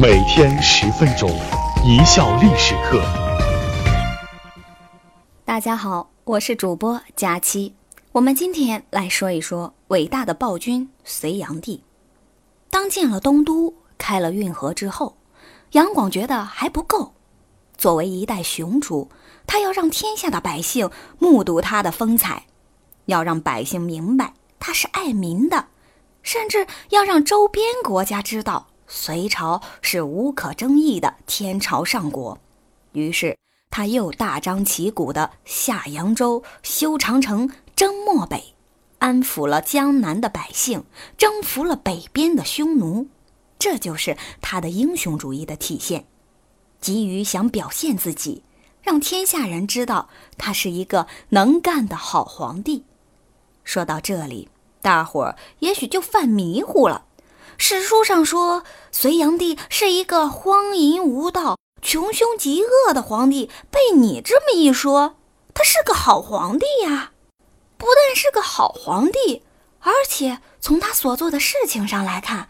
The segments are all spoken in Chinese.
每天十分钟，一笑历史课。大家好，我是主播佳期。我们今天来说一说伟大的暴君隋炀帝。当建了东都，开了运河之后，杨广觉得还不够。作为一代雄主，他要让天下的百姓目睹他的风采，要让百姓明白他是爱民的，甚至要让周边国家知道。隋朝是无可争议的天朝上国，于是他又大张旗鼓地下扬州、修长城、征漠北，安抚了江南的百姓，征服了北边的匈奴。这就是他的英雄主义的体现，急于想表现自己，让天下人知道他是一个能干的好皇帝。说到这里，大伙儿也许就犯迷糊了。史书上说，隋炀帝是一个荒淫无道、穷凶极恶的皇帝。被你这么一说，他是个好皇帝呀！不但是个好皇帝，而且从他所做的事情上来看，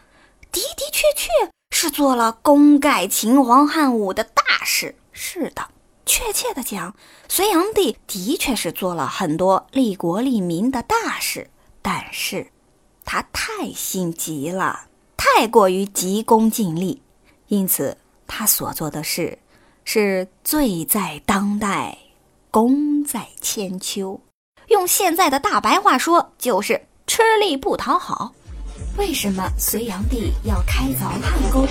的的确确是做了功盖秦皇汉武的大事。是的，确切的讲，隋炀帝的确是做了很多利国利民的大事，但是，他太心急了。太过于急功近利，因此他所做的事是罪在当代，功在千秋。用现在的大白话说，就是吃力不讨好。为什么隋炀帝要开凿汉沟？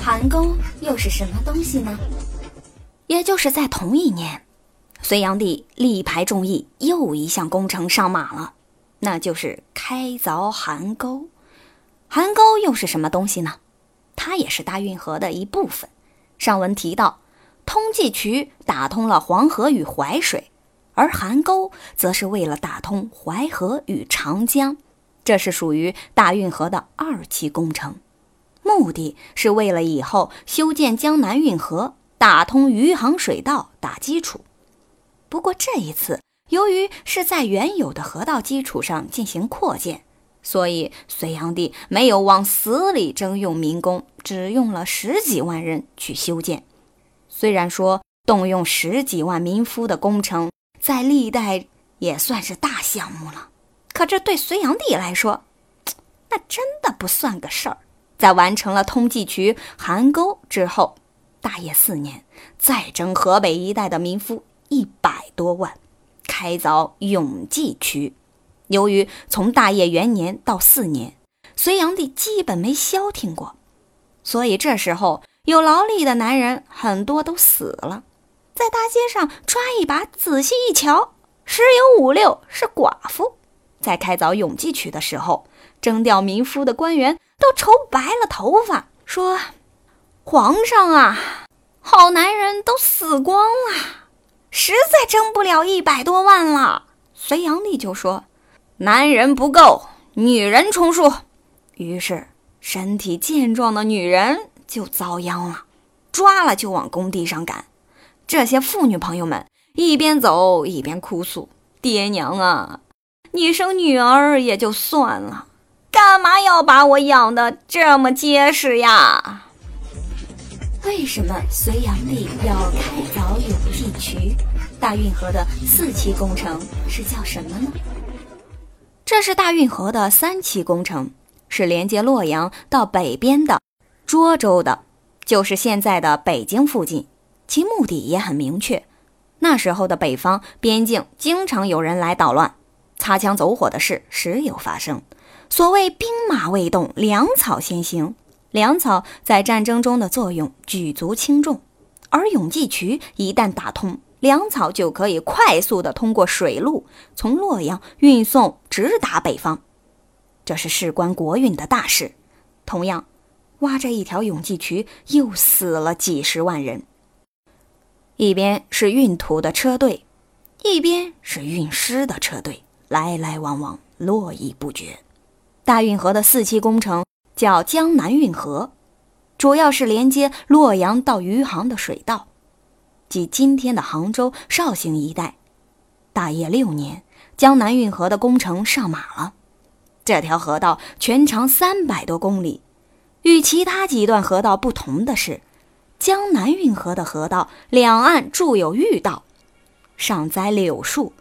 汉沟又是什么东西呢？也就是在同一年，隋炀帝力排众议，又一项工程上马了，那就是开凿邗沟。邗沟又是什么东西呢？它也是大运河的一部分。上文提到，通济渠打通了黄河与淮水，而邗沟则是为了打通淮河与长江，这是属于大运河的二期工程，目的是为了以后修建江南运河、打通余杭水道打基础。不过这一次，由于是在原有的河道基础上进行扩建。所以，隋炀帝没有往死里征用民工，只用了十几万人去修建。虽然说动用十几万民夫的工程，在历代也算是大项目了，可这对隋炀帝来说，那真的不算个事儿。在完成了通济渠、邗沟之后，大业四年，再征河北一带的民夫一百多万，开凿永济渠。由于从大业元年到四年，隋炀帝基本没消停过，所以这时候有劳力的男人很多都死了。在大街上抓一把，仔细一瞧，十有五六是寡妇。在开凿永济渠的时候，征调民夫的官员都愁白了头发，说：“皇上啊，好男人都死光了，实在征不了一百多万了。”隋炀帝就说。男人不够，女人充数。于是，身体健壮的女人就遭殃了，抓了就往工地上赶。这些妇女朋友们一边走一边哭诉：“爹娘啊，你生女儿也就算了，干嘛要把我养的这么结实呀？”为什么隋炀帝要开凿永济渠？大运河的四期工程是叫什么呢？这是大运河的三期工程，是连接洛阳到北边的涿州的，就是现在的北京附近。其目的也很明确。那时候的北方边境经常有人来捣乱，擦枪走火的事时有发生。所谓兵马未动，粮草先行。粮草在战争中的作用举足轻重，而永济渠一旦打通。粮草就可以快速的通过水路从洛阳运送直达北方，这是事关国运的大事。同样，挖这一条永济渠又死了几十万人。一边是运土的车队，一边是运尸的车队，来来往往，络绎不绝。大运河的四期工程叫江南运河，主要是连接洛阳到余杭的水道。即今天的杭州、绍兴一带，大业六年，江南运河的工程上马了。这条河道全长三百多公里，与其他几段河道不同的是，江南运河的河道两岸筑有御道，上栽柳树，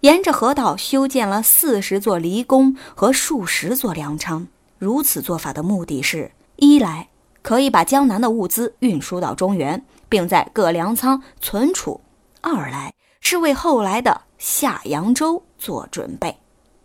沿着河道修建了四十座离宫和数十座粮仓。如此做法的目的是：一来可以把江南的物资运输到中原，并在各粮仓存储；二来是为后来的下扬州做准备。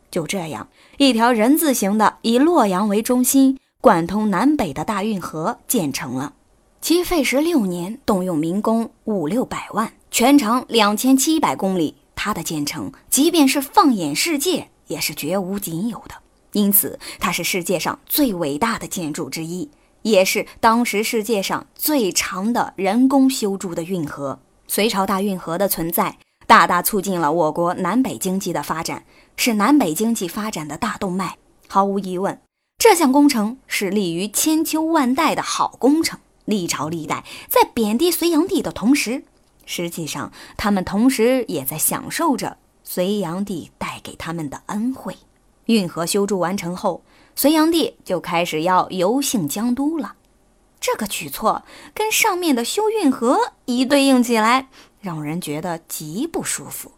就这样，一条人字形的以洛阳为中心。贯通南北的大运河建成了，其费时六年，动用民工五六百万，全长两千七百公里。它的建成，即便是放眼世界，也是绝无仅有的。因此，它是世界上最伟大的建筑之一，也是当时世界上最长的人工修筑的运河。隋朝大运河的存在，大大促进了我国南北经济的发展，是南北经济发展的大动脉。毫无疑问。这项工程是立于千秋万代的好工程，历朝历代在贬低隋炀帝的同时，实际上他们同时也在享受着隋炀帝带给他们的恩惠。运河修筑完成后，隋炀帝就开始要游幸江都了。这个举措跟上面的修运河一对应起来，让人觉得极不舒服。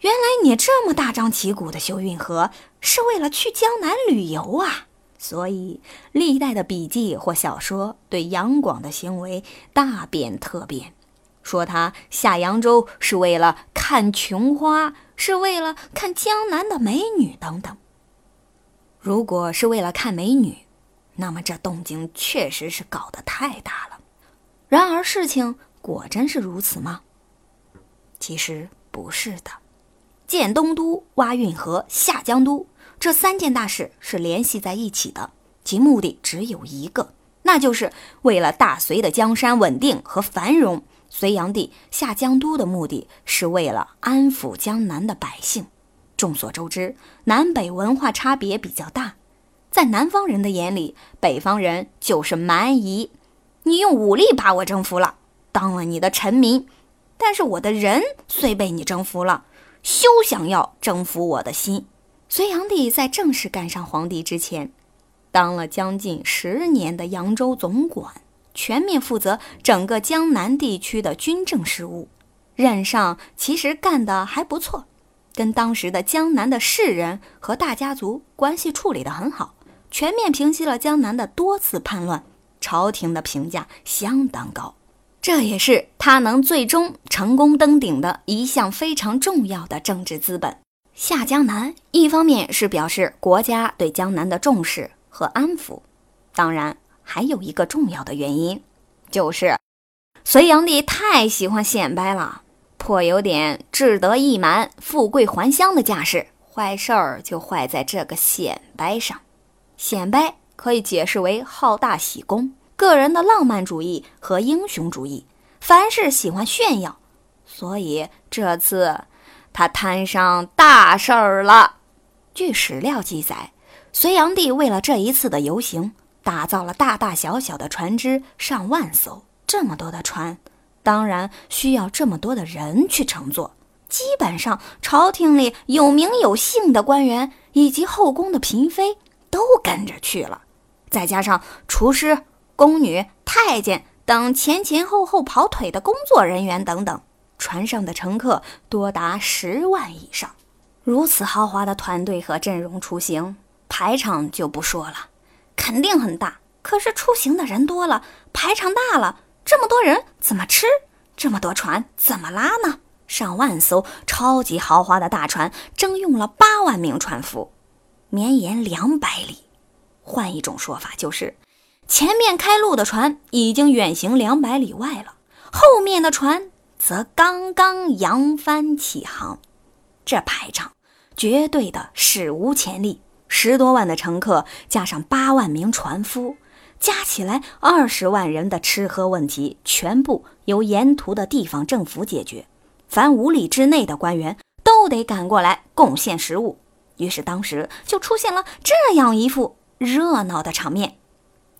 原来你这么大张旗鼓的修运河，是为了去江南旅游啊！所以，历代的笔记或小说对杨广的行为大贬特贬，说他下扬州是为了看琼花，是为了看江南的美女等等。如果是为了看美女，那么这动静确实是搞得太大了。然而，事情果真是如此吗？其实不是的。建东都、挖运河、下江都。这三件大事是联系在一起的，其目的只有一个，那就是为了大隋的江山稳定和繁荣。隋炀帝下江都的目的是为了安抚江南的百姓。众所周知，南北文化差别比较大，在南方人的眼里，北方人就是蛮夷。你用武力把我征服了，当了你的臣民，但是我的人虽被你征服了，休想要征服我的心。隋炀帝在正式干上皇帝之前，当了将近十年的扬州总管，全面负责整个江南地区的军政事务。任上其实干得还不错，跟当时的江南的士人和大家族关系处理得很好，全面平息了江南的多次叛乱，朝廷的评价相当高。这也是他能最终成功登顶的一项非常重要的政治资本。下江南，一方面是表示国家对江南的重视和安抚，当然还有一个重要的原因，就是隋炀帝太喜欢显摆了，颇有点志得意满、富贵还乡的架势。坏事儿就坏在这个显摆上。显摆可以解释为好大喜功、个人的浪漫主义和英雄主义，凡事喜欢炫耀，所以这次。他摊上大事儿了。据史料记载，隋炀帝为了这一次的游行，打造了大大小小的船只上万艘。这么多的船，当然需要这么多的人去乘坐。基本上，朝廷里有名有姓的官员以及后宫的嫔妃都跟着去了，再加上厨师、宫女、太监等前前后后跑腿的工作人员等等。船上的乘客多达十万以上，如此豪华的团队和阵容出行，排场就不说了，肯定很大。可是出行的人多了，排场大了，这么多人怎么吃？这么多船怎么拉呢？上万艘超级豪华的大船，征用了八万名船夫，绵延两百里。换一种说法就是，前面开路的船已经远行两百里外了，后面的船。则刚刚扬帆起航，这排场绝对的史无前例。十多万的乘客加上八万名船夫，加起来二十万人的吃喝问题，全部由沿途的地方政府解决。凡五里之内的官员都得赶过来贡献食物。于是当时就出现了这样一副热闹的场面：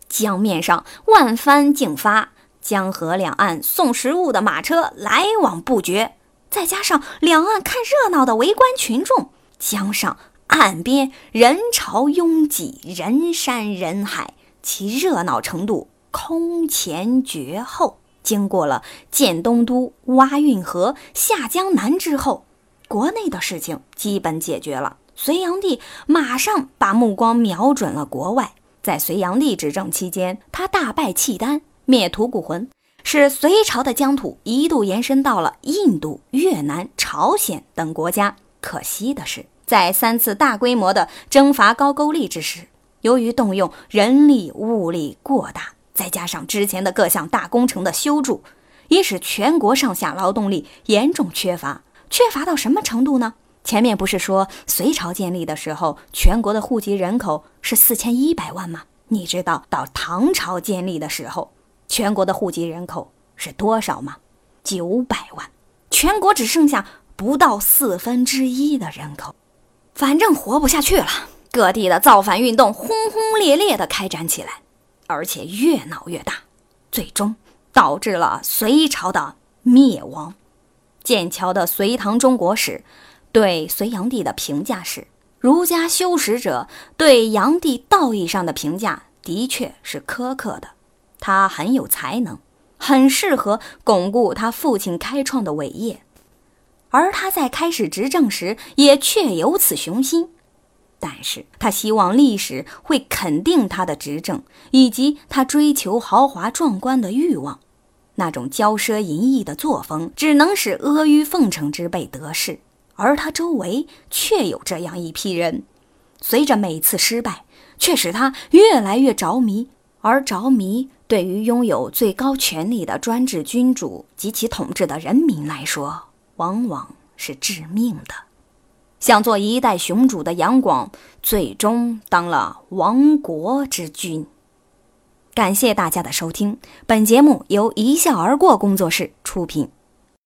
江面上万帆竞发。江河两岸送食物的马车来往不绝，再加上两岸看热闹的围观群众，江上岸边人潮拥挤，人山人海，其热闹程度空前绝后。经过了建东都、挖运河、下江南之后，国内的事情基本解决了。隋炀帝马上把目光瞄准了国外。在隋炀帝执政期间，他大败契丹，灭吐谷浑，使隋朝的疆土一度延伸到了印度、越南、朝鲜等国家。可惜的是，在三次大规模的征伐高句丽之时，由于动用人力物力过大，再加上之前的各项大工程的修筑，也使全国上下劳动力严重缺乏。缺乏到什么程度呢？前面不是说隋朝建立的时候，全国的户籍人口是四千一百万吗？你知道到唐朝建立的时候，全国的户籍人口是多少吗？九百万，全国只剩下不到四分之一的人口，反正活不下去了。各地的造反运动轰轰烈烈地开展起来。而且越闹越大，最终导致了隋朝的灭亡。剑桥的《隋唐中国史》对隋炀帝的评价是：儒家修史者对炀帝道义上的评价的确是苛刻的。他很有才能，很适合巩固他父亲开创的伟业，而他在开始执政时也确有此雄心。但是他希望历史会肯定他的执政，以及他追求豪华壮观的欲望。那种骄奢淫逸的作风，只能使阿谀奉承之辈得势，而他周围却有这样一批人。随着每次失败，却使他越来越着迷，而着迷对于拥有最高权力的专制君主及其统治的人民来说，往往是致命的。想做一代雄主的杨广，最终当了亡国之君。感谢大家的收听，本节目由一笑而过工作室出品。